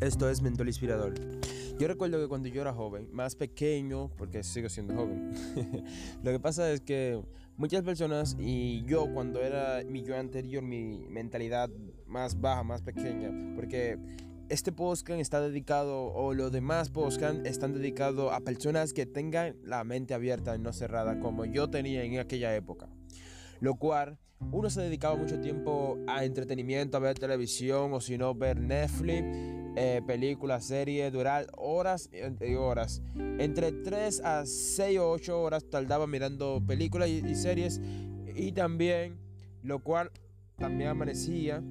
Esto es Mentor Inspirador. Yo recuerdo que cuando yo era joven, más pequeño, porque sigo siendo joven, lo que pasa es que muchas personas y yo cuando era mi yo anterior, mi mentalidad más baja, más pequeña, porque este podcast está dedicado, o los demás podcasts están dedicados a personas que tengan la mente abierta y no cerrada, como yo tenía en aquella época. Lo cual, uno se dedicaba mucho tiempo a entretenimiento, a ver televisión o si no, ver Netflix, eh, películas, series, durar horas y horas. Entre 3 a 6 o 8 horas tardaba mirando películas y, y series. Y también, lo cual también amanecía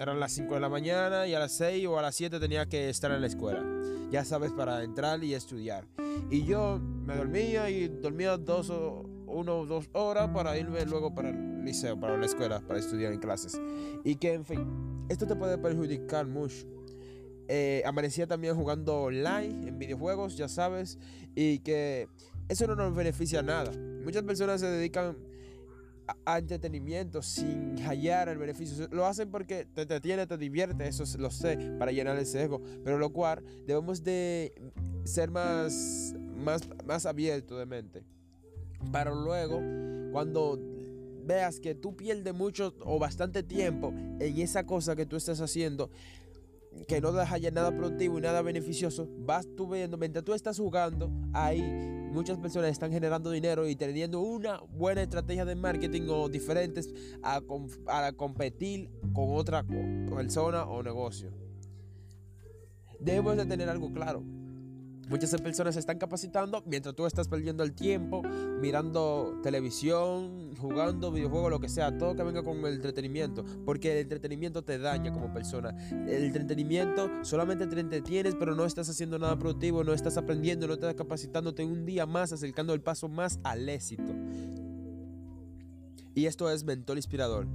eran las 5 de la mañana y a las 6 o a las 7 tenía que estar en la escuela. Ya sabes, para entrar y estudiar. Y yo me dormía y dormía dos o uno o dos horas para irme luego para el liceo, para la escuela, para estudiar en clases. Y que, en fin, esto te puede perjudicar mucho. Eh, amanecía también jugando online en videojuegos, ya sabes, y que eso no nos beneficia nada. Muchas personas se dedican a, entretenimiento sin hallar el beneficio. Lo hacen porque te entretiene, te divierte, eso lo sé, para llenar el sesgo. Pero lo cual debemos de ser más, más, más abiertos de mente. Para luego, cuando veas que tú pierdes mucho o bastante tiempo en esa cosa que tú estás haciendo, que no deja ya nada productivo y nada beneficioso, vas tú viendo, mientras tú estás jugando, ahí muchas personas están generando dinero y teniendo una buena estrategia de marketing o diferentes a, a competir con otra persona o negocio. Debemos de tener algo claro. Muchas personas se están capacitando mientras tú estás perdiendo el tiempo mirando televisión, jugando videojuegos, lo que sea, todo que venga con el entretenimiento, porque el entretenimiento te daña como persona. El entretenimiento solamente te entretienes, pero no estás haciendo nada productivo, no estás aprendiendo, no estás capacitándote un día más, acercando el paso más al éxito. Y esto es Mentor Inspirador.